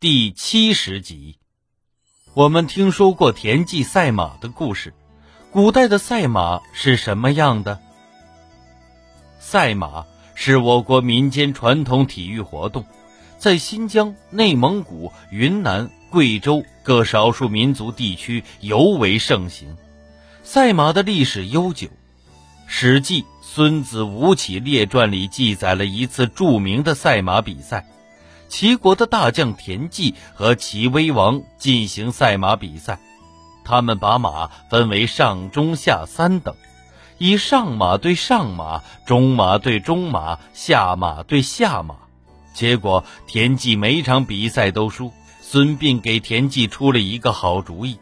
第七十集。我们听说过田忌赛马的故事，古代的赛马是什么样的？赛马是我国民间传统体育活动，在新疆、内蒙古、云南、贵州各少数民族地区尤为盛行。赛马的历史悠久，《史记·孙子吴起列传》里记载了一次著名的赛马比赛。齐国的大将田忌和齐威王进行赛马比赛，他们把马分为上、中、下三等，以上马对上马、中马对中马、下马对下马。结果田忌每场比赛都输，孙膑给田忌出了一个好主意，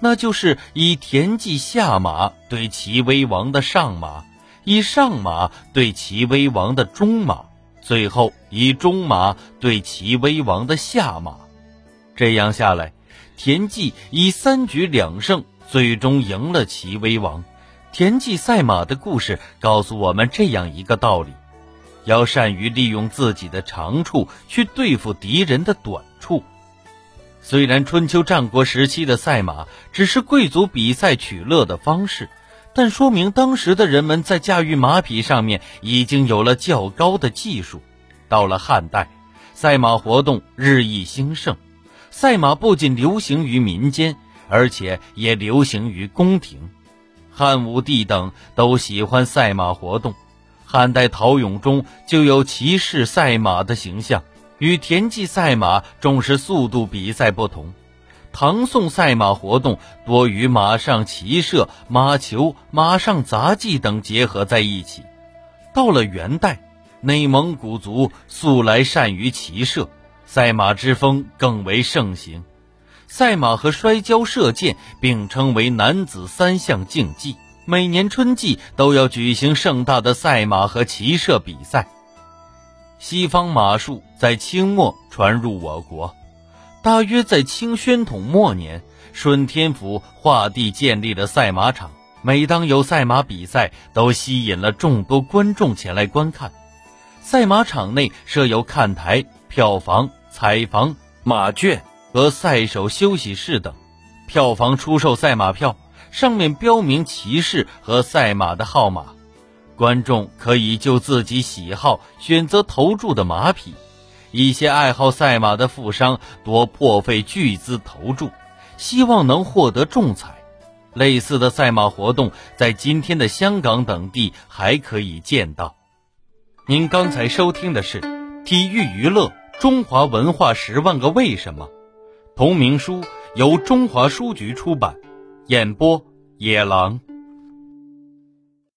那就是以田忌下马对齐威王的上马，以上马对齐威王的中马。最后以中马对齐威王的下马，这样下来，田忌以三局两胜，最终赢了齐威王。田忌赛马的故事告诉我们这样一个道理：要善于利用自己的长处去对付敌人的短处。虽然春秋战国时期的赛马只是贵族比赛取乐的方式。但说明当时的人们在驾驭马匹上面已经有了较高的技术。到了汉代，赛马活动日益兴盛，赛马不仅流行于民间，而且也流行于宫廷。汉武帝等都喜欢赛马活动，汉代陶俑中就有骑士赛马的形象。与田忌赛马重视速度比赛不同。唐宋赛马活动多与马上骑射、马球、马上杂技等结合在一起。到了元代，内蒙古族素来善于骑射，赛马之风更为盛行。赛马和摔跤、射箭并称为男子三项竞技。每年春季都要举行盛大的赛马和骑射比赛。西方马术在清末传入我国。大约在清宣统末年，顺天府划地建立了赛马场。每当有赛马比赛，都吸引了众多观众前来观看。赛马场内设有看台、票房、彩房、马圈和赛手休息室等。票房出售赛马票，上面标明骑士和赛马的号码，观众可以就自己喜好选择投注的马匹。一些爱好赛马的富商多破费巨资投注，希望能获得重彩。类似的赛马活动在今天的香港等地还可以见到。您刚才收听的是《体育娱乐中华文化十万个为什么》，同名书由中华书局出版，演播野狼。